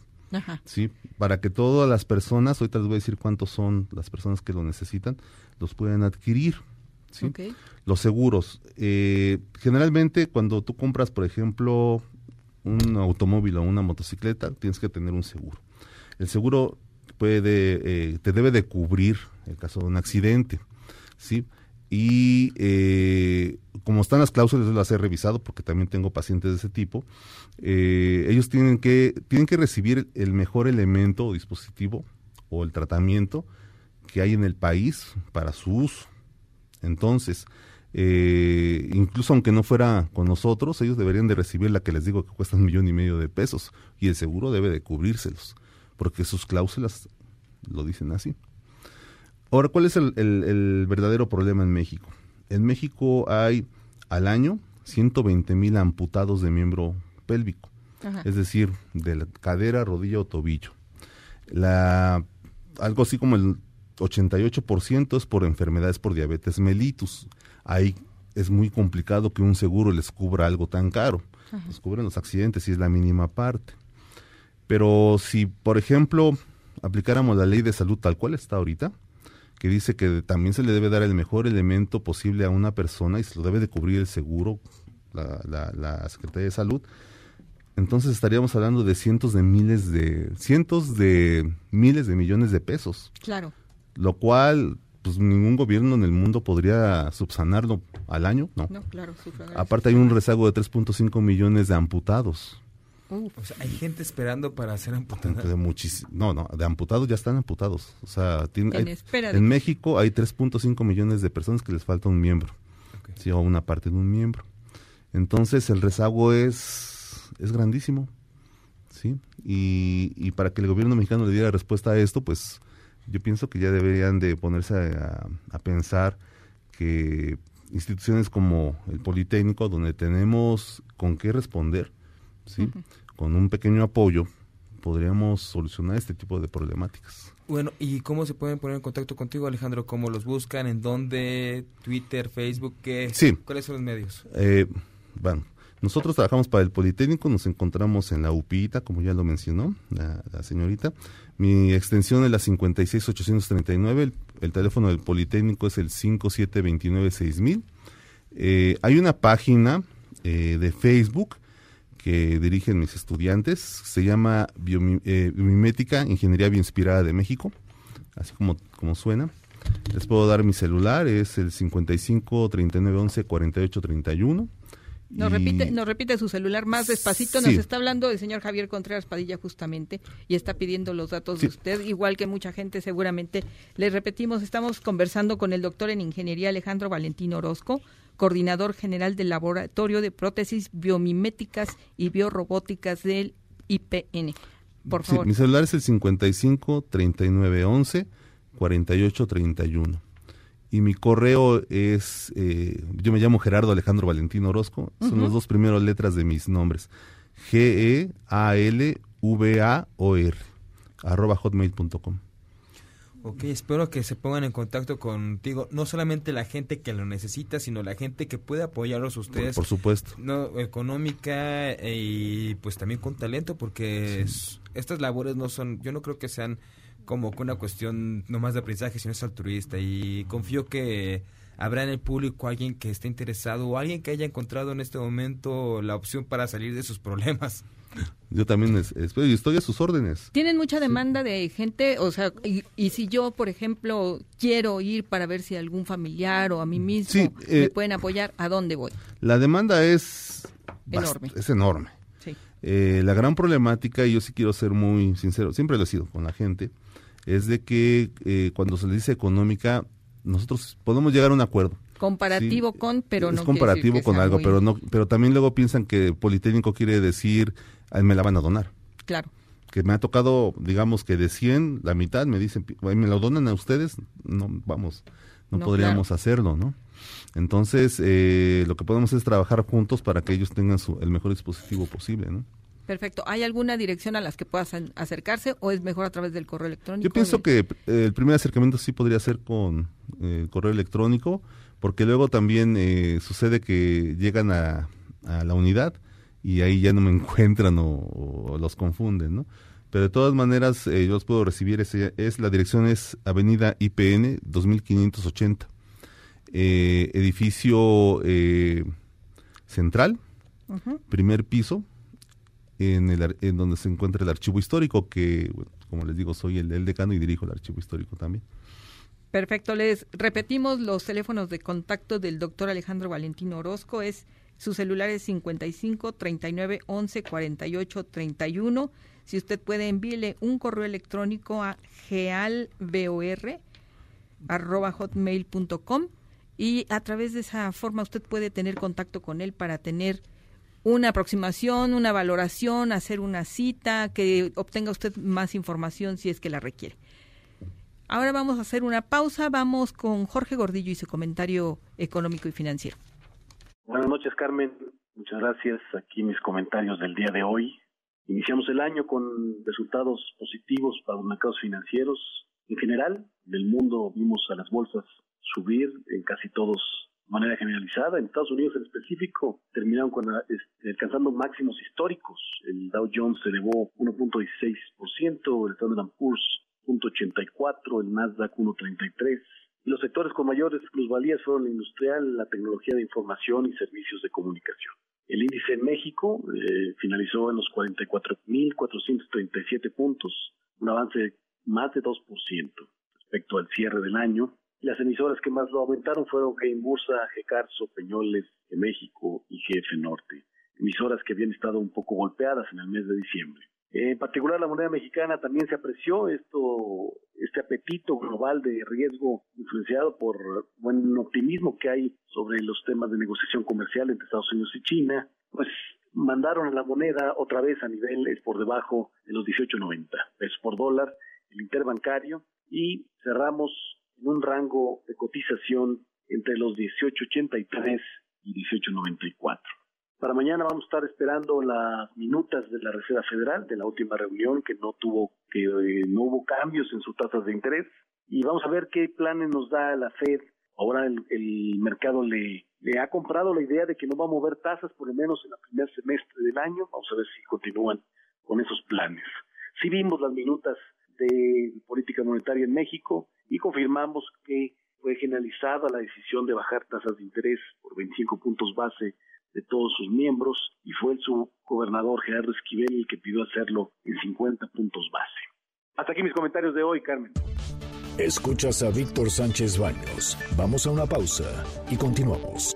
¿sí? Para que todas las personas, ahorita les voy a decir cuántos son las personas que lo necesitan, los puedan adquirir. ¿sí? Los seguros. Eh, generalmente cuando tú compras, por ejemplo, un automóvil o una motocicleta, tienes que tener un seguro. El seguro puede, eh, te debe de cubrir el caso de un accidente. ¿sí? Y eh, como están las cláusulas, las he revisado porque también tengo pacientes de ese tipo, eh, ellos tienen que, tienen que recibir el mejor elemento o dispositivo o el tratamiento que hay en el país para su uso. Entonces, eh, incluso aunque no fuera con nosotros, ellos deberían de recibir la que les digo que cuesta un millón y medio de pesos y el seguro debe de cubrírselos, porque sus cláusulas lo dicen así. Ahora, ¿cuál es el, el verdadero problema en México? En México hay al año 120 mil amputados de miembro pélvico, Ajá. es decir, de la cadera, rodilla o tobillo. La, algo así como el 88% es por enfermedades por diabetes mellitus. Ahí es muy complicado que un seguro les cubra algo tan caro. Ajá. Les cubren los accidentes y es la mínima parte. Pero si, por ejemplo, aplicáramos la ley de salud tal cual está ahorita, que dice que también se le debe dar el mejor elemento posible a una persona y se lo debe de cubrir el seguro, la, la, la Secretaría de Salud, entonces estaríamos hablando de cientos de miles de, cientos de miles de millones de pesos, Claro. lo cual pues ningún gobierno en el mundo podría subsanarlo al año, ¿no? No, claro. Aparte hay un rezago de 3.5 millones de amputados. O sea, hay gente esperando para ser amputada. De muchis- no, no, de amputados ya están amputados. O sea, tiene- En hay- espera de en México hay 3.5 millones de personas que les falta un miembro. Sí, o una parte de un miembro. Entonces el rezago es, es grandísimo. ¿sí? Y, y para que el gobierno mexicano le diera respuesta a esto, pues yo pienso que ya deberían de ponerse a, a pensar que instituciones como el Politécnico, donde tenemos con qué responder, ¿sí? Con un pequeño apoyo, podríamos solucionar este tipo de problemáticas. Bueno, ¿y cómo se pueden poner en contacto contigo, Alejandro? ¿Cómo los buscan? ¿En dónde? ¿Twitter? ¿Facebook? ¿Qué? Sí. ¿Cuáles son los medios? Eh, bueno, nosotros trabajamos para el Politécnico, nos encontramos en la UPITA, como ya lo mencionó la, la señorita. Mi extensión es la 56839, el, el teléfono del Politécnico es el 57296000. Eh, hay una página eh, de Facebook que dirigen mis estudiantes, se llama eh, Biomimética Ingeniería Bioinspirada de México, así como, como suena. Les puedo dar mi celular, es el 55 39 11 48 31. Nos Y- repite, nos repite su celular más despacito. Sí. Nos está hablando el señor Javier Contreras Padilla justamente y está pidiendo los datos de usted, igual que mucha gente seguramente. Le repetimos, estamos conversando con el doctor en ingeniería Alejandro Valentín Orozco, coordinador general del Laboratorio de Prótesis Biomiméticas y Biorrobóticas del IPN. Por Sí, favor. mi celular es el 55 39 11 48 31. Y mi correo es, eh, yo me llamo Gerardo Alejandro Valentín Orozco, son las dos primeras letras de mis nombres. G-E-A-L-V-A-O-R, arroba hotmail.com. Ok, espero que se pongan en contacto contigo, no solamente la gente que lo necesita, sino la gente que puede apoyarlos ustedes. Por supuesto. No, económica eh, y pues también con talento, porque es- estas labores no son, yo no creo que sean como una cuestión nomás de aprendizaje, sino es altruista y confío que habrá en el público alguien que esté interesado o alguien que haya encontrado en este momento la opción para salir de sus problemas. Yo también es- espero y estoy a sus órdenes. Tienen mucha demanda de gente, o sea, y, y si yo, por ejemplo, quiero ir para ver si algún familiar o a mí mismo Sí, me eh, pueden apoyar, ¿a dónde voy? La demanda es Enorme. Es enorme. Sí. Eh, la gran problemática, y yo sí quiero ser muy sincero, siempre lo he sido con la gente, es de que eh, cuando se le dice económica, nosotros podemos llegar a un acuerdo. Comparativo con, pero es no comparativo con algo, muy- pero no, pero también luego piensan que Politécnico quiere decir, "Ay, me la van a donar. Claro. Que me ha tocado, digamos que de 100, la mitad me dicen, "Ay, ¿me lo donan a ustedes? No, vamos, no, No, podríamos hacerlo, ¿no? Entonces, eh, lo que podemos es trabajar juntos para que ellos tengan su, el mejor dispositivo posible, ¿no? Perfecto. ¿Hay alguna dirección a las que puedan acercarse o es mejor a través del correo electrónico? Yo pienso que eh, el primer acercamiento sí podría ser con eh, el correo electrónico, porque luego también eh, sucede que llegan a, a la unidad y ahí ya no me encuentran o, o los confunden, ¿no? Pero de todas maneras eh, yo los puedo recibir, ese, es la dirección es Avenida IPN 2580, eh, edificio eh, central, primer piso, en, el, en donde se encuentra el archivo histórico, que, bueno, como les digo, soy el, el decano y dirijo el archivo histórico también. Perfecto, les repetimos los teléfonos de contacto del doctor Alejandro Valentino Orozco. Es, su celular es 55 39 11 48 31. Si usted puede, envíele un correo electrónico a gealbor.hotmail.com y a través de esa forma usted puede tener contacto con él para tener una aproximación, una valoración, hacer una cita, que obtenga usted más información si es que la requiere. Ahora vamos a hacer una pausa, vamos con Jorge Gordillo y su comentario económico y financiero. Buenas noches, Carmen. Muchas gracias. Aquí mis comentarios del día de hoy. Iniciamos el año con resultados positivos para los mercados financieros. En general, del mundo vimos a las bolsas subir en casi todos de manera generalizada. En Estados Unidos en específico terminaron con, este, alcanzando máximos históricos. El Dow Jones se elevó 1.16%, el Standard Poor's 0.84%, el Nasdaq 1.33%. Los sectores con mayores plusvalías fueron la industrial, la tecnología de información y servicios de comunicación. El índice en México eh, finalizó en los 44.437 puntos, un avance de más de 2% respecto al cierre del año. Las emisoras que más lo aumentaron fueron Bursa, G-Carso, Peñoles, de México y GF Norte, emisoras que habían estado un poco golpeadas en el mes de diciembre. En particular, la moneda mexicana también se apreció esto, este apetito global de riesgo influenciado por buen optimismo que hay sobre los temas de negociación comercial entre Estados Unidos y China, pues mandaron a la moneda otra vez a niveles por debajo de los 18.90 pesos por dólar, el interbancario, y cerramos en un rango de cotización entre los 18.83 y 18.94. Para mañana vamos a estar esperando las minutas de la Reserva Federal de la última reunión que no tuvo que eh, no hubo cambios en sus tasas de interés y vamos a ver qué planes nos da la Fed. Ahora el, el mercado le, le ha comprado la idea de que no va a mover tasas por lo menos en el primer semestre del año. Vamos a ver si continúan con esos planes. Sí vimos las minutas de política monetaria en México y confirmamos que fue generalizada la decisión de bajar tasas de interés por 25 puntos base de todos sus miembros y fue el subgobernador Gerardo Esquivel el que pidió hacerlo en 50 puntos base. Hasta aquí mis comentarios de hoy, Carmen. Escuchas a Víctor Sánchez Baños. Vamos a una pausa y continuamos.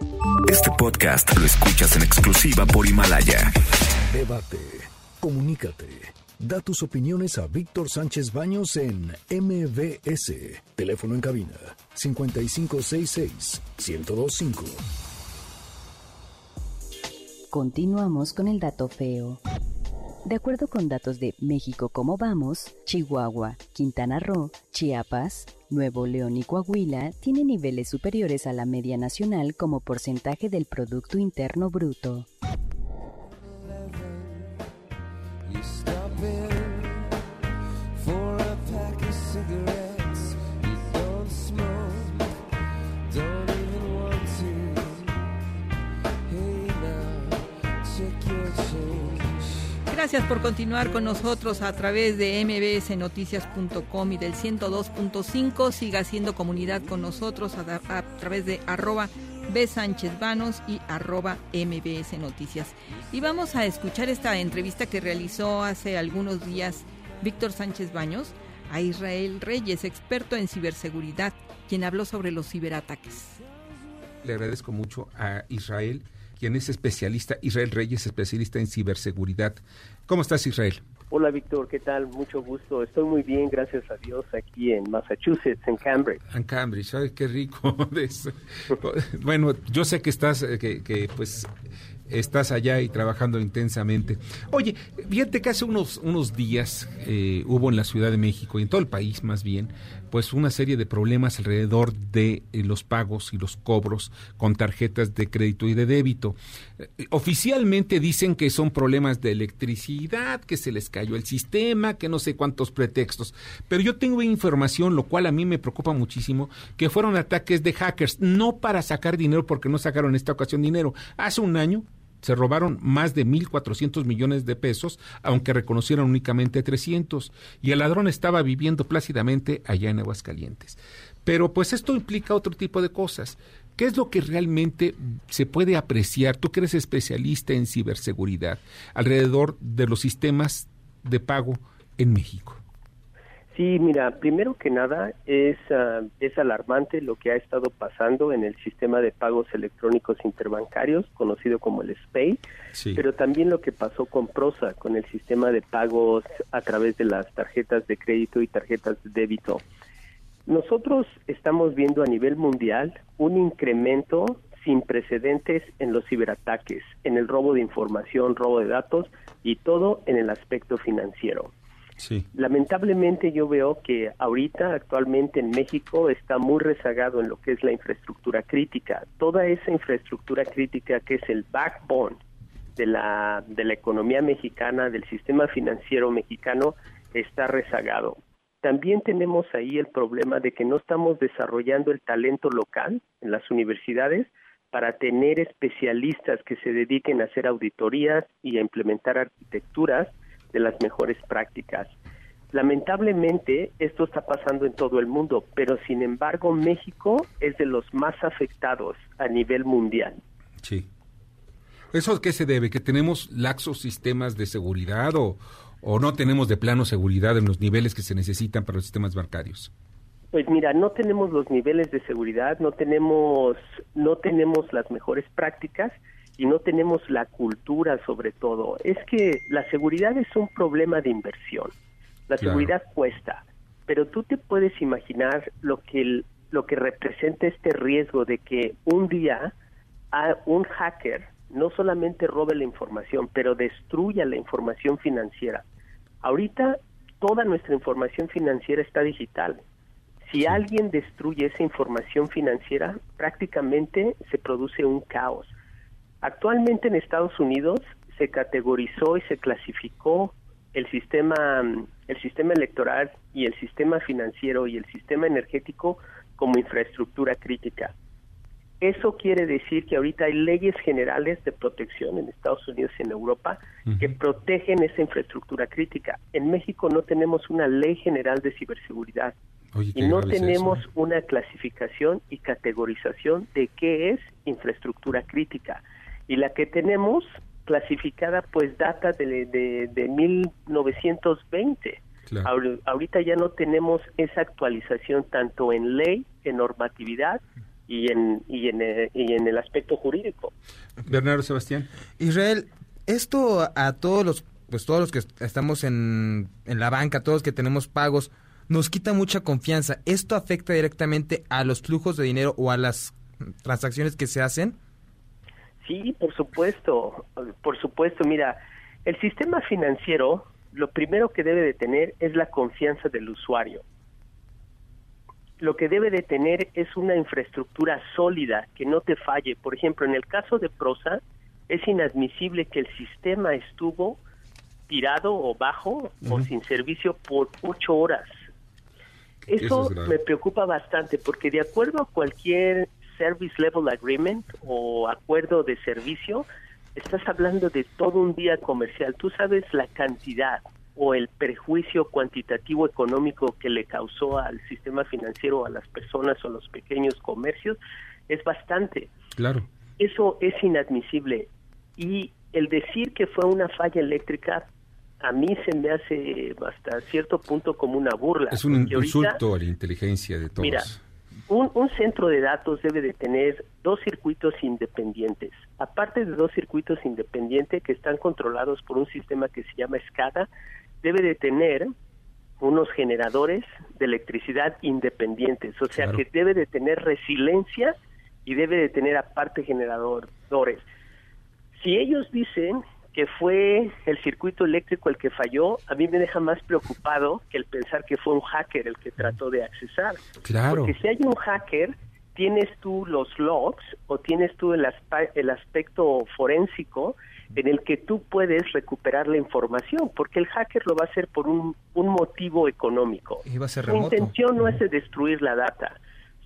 Este podcast lo escuchas en exclusiva por Himalaya. Debate. Comunícate. Da tus opiniones a Víctor Sánchez Baños en MBS. Teléfono en cabina 5566 1025. Continuamos con el dato feo. De acuerdo con datos de México Cómo Vamos, Chihuahua, Quintana Roo, Chiapas, Nuevo León y Coahuila tienen niveles superiores a la media nacional como porcentaje del Producto Interno Bruto. Gracias por continuar con nosotros a través de mbsnoticias.com y del 102.5. Siga haciendo comunidad con nosotros a, través de arroba B. Sánchez Vanos y arroba MBS Noticias. Y vamos a escuchar esta entrevista que realizó hace algunos días Víctor Sánchez Baños a Israel Reyes, experto en ciberseguridad, quien habló sobre los ciberataques. Le agradezco mucho a Israel quien es especialista, Israel Reyes, especialista en ciberseguridad. ¿Cómo estás, Israel? Hola, Víctor, ¿qué tal? Mucho gusto. Estoy muy bien, gracias a Dios, aquí en Massachusetts, en Cambridge. En Cambridge, ay, qué rico. bueno, yo sé que estás, eh, que, que pues estás allá y trabajando intensamente. Oye, fíjate que hace unos, unos días eh, hubo en la Ciudad de México y en todo el país más bien, pues una serie de problemas alrededor de eh, los pagos y los cobros con tarjetas de crédito y de débito. Eh, oficialmente dicen que son problemas de electricidad, que se les cayó el sistema, que no sé cuántos pretextos. Pero yo tengo información, lo cual a mí me preocupa muchísimo, que fueron ataques de hackers, no para sacar dinero porque no sacaron en esta ocasión dinero. Hace un año se robaron más de 1.400 millones de pesos, aunque reconocieron únicamente 300, y el ladrón estaba viviendo plácidamente allá en Aguascalientes. Pero pues esto implica otro tipo de cosas. ¿Qué es lo que realmente se puede apreciar, tú que eres especialista en ciberseguridad, alrededor de los sistemas de pago en México? Sí, mira, primero que nada es, ah, es alarmante lo que ha estado pasando en el sistema de pagos electrónicos interbancarios, conocido como el SPAY, pero también lo que pasó con Prosa, con el sistema de pagos a través de las tarjetas de crédito y tarjetas de débito. Nosotros estamos viendo a nivel mundial un incremento sin precedentes en los ciberataques, en el robo de información, robo de datos y todo en el aspecto financiero. Lamentablemente yo veo que ahorita, actualmente en México, está muy rezagado en lo que es la infraestructura crítica. Toda esa infraestructura crítica que es el backbone de la, de la economía mexicana, del sistema financiero mexicano, está rezagado. También tenemos ahí el problema de que no estamos desarrollando el talento local en las universidades para tener especialistas que se dediquen a hacer auditorías y a implementar arquitecturas de las mejores prácticas. Lamentablemente, esto está pasando en todo el mundo, pero sin embargo México es de los más afectados a nivel mundial. Sí. ¿Eso a qué se debe? ¿Que tenemos laxos sistemas de seguridad o, o no tenemos de plano seguridad en los niveles que se necesitan para los sistemas bancarios? Pues mira, no tenemos los niveles de seguridad, no tenemos, no tenemos las mejores prácticas y no tenemos la cultura sobre todo. Es que la seguridad es un problema de inversión. La seguridad cuesta, pero tú te puedes imaginar lo que lo que representa este riesgo de que un día a un hacker no solamente robe la información, pero destruya la información financiera. Ahorita toda nuestra información financiera está digital. Si alguien destruye esa información financiera, prácticamente se produce un caos. Actualmente en Estados Unidos se categorizó y se clasificó el sistema el sistema electoral y el sistema financiero y el sistema energético como infraestructura crítica. Eso quiere decir que ahorita hay leyes generales de protección en Estados Unidos y en Europa que protegen esa infraestructura crítica. En México no tenemos una ley general de ciberseguridad y no tenemos una clasificación y categorización de qué es infraestructura crítica y la que tenemos clasificada pues data de, de, 1920. ahorita ya no tenemos esa actualización tanto en ley, en normatividad y en, y en, eh, y en el aspecto jurídico. Bernardo Sebastián. Israel, esto a todos los pues todos los que estamos en, en la banca, todos los que tenemos pagos, nos quita mucha confianza. ¿Esto afecta directamente a los flujos de dinero o a las transacciones que se hacen? Sí, por supuesto, por supuesto. Mira, el sistema financiero lo primero que debe de tener es la confianza del usuario. Lo que debe de tener es una infraestructura sólida que no te falle. Por ejemplo, en el caso de Prosa, es inadmisible que el sistema estuvo tirado o bajo o sin servicio por ocho horas. Eso me preocupa bastante porque de acuerdo a cualquier Service Level Agreement o acuerdo de servicio, estás hablando de todo un día comercial. Tú sabes la cantidad o el perjuicio cuantitativo económico que le causó al sistema financiero, a las personas o a los pequeños comercios, es bastante. Claro. Eso es inadmisible. Y el decir que fue una falla eléctrica, a mí se me hace hasta cierto punto como una burla. Es un insulto a la inteligencia de todos. Mira, un, centro de datos debe de tener dos circuitos independientes, aparte de dos circuitos independientes que están controlados por un sistema que se llama SCADA, debe de tener unos generadores de electricidad independientes, o sea que debe de tener resiliencia y debe de tener aparte generadores. Si ellos dicen que fue el circuito eléctrico el que falló, a mí me deja más preocupado que el pensar que fue un hacker el que trató de accesar. Claro. Porque si hay un hacker, tienes tú los logs o tienes tú el, el aspecto forénsico en el que tú puedes recuperar la información, porque el hacker lo va a hacer por un, un motivo económico. Va a ser su intención no es de destruir la data,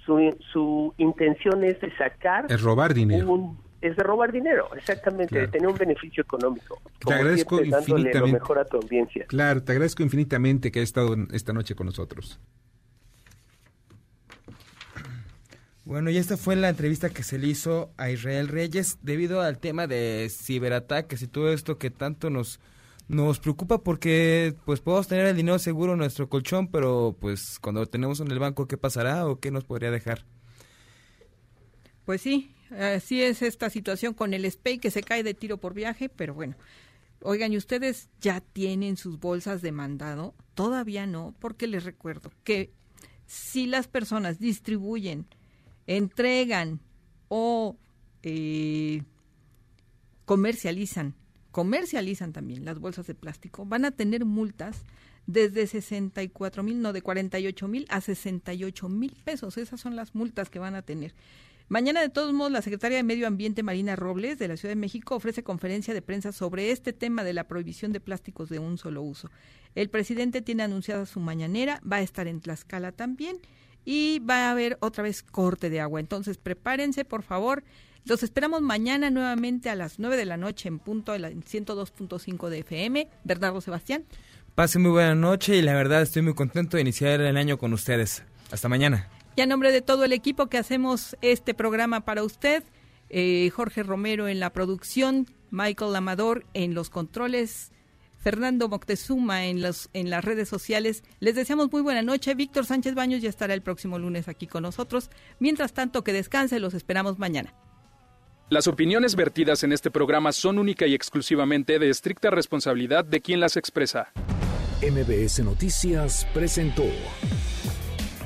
su, su intención es de sacar... Es robar dinero. Un, es de robar dinero, exactamente, de tener un beneficio económico. Te agradezco infinitamente. Lo mejor a tu audiencia. Claro, te agradezco infinitamente que hayas estado esta noche con nosotros. Bueno, y esta fue la entrevista que se le hizo a Israel Reyes debido al tema de ciberataques y todo esto que tanto nos, Nos preocupa porque pues podemos tener el dinero seguro en nuestro colchón, pero pues cuando lo tenemos en el banco, ¿qué pasará o qué nos podría dejar? Pues sí, así es esta situación con el SPEI que se cae de tiro por viaje, pero bueno. Oigan, ¿y ustedes ya tienen sus bolsas de mandado? Todavía no, porque les recuerdo que si las personas distribuyen, entregan o eh, comercializan, comercializan también las bolsas de plástico, van a tener multas desde 64 mil, no, de 48 mil a 68 mil pesos. Esas son las multas que van a tener. Mañana, de todos modos, la secretaria de Medio Ambiente, Marina Robles, de la Ciudad de México, ofrece conferencia de prensa sobre este tema de la prohibición de plásticos de un solo uso. El presidente tiene anunciada su mañanera, va a estar en Tlaxcala también y va a haber otra vez corte de agua. Entonces, prepárense, por favor. Los esperamos mañana nuevamente a las 9 de la noche en punto en 102.5 de FM. Bernardo Sebastián. Pase muy buena noche y la verdad estoy muy contento de iniciar el año con ustedes. Hasta mañana. Y a nombre de todo el equipo que hacemos este programa para usted, eh, Jorge Romero en la producción, Michael Amador en los controles, Fernando Moctezuma en, los, en las redes sociales. Les deseamos muy buena noche. Víctor Sánchez Baños ya estará el próximo lunes aquí con nosotros. Mientras tanto, que descanse, los esperamos mañana. Las opiniones vertidas en este programa son única y exclusivamente de estricta responsabilidad de quien las expresa. MBS Noticias presentó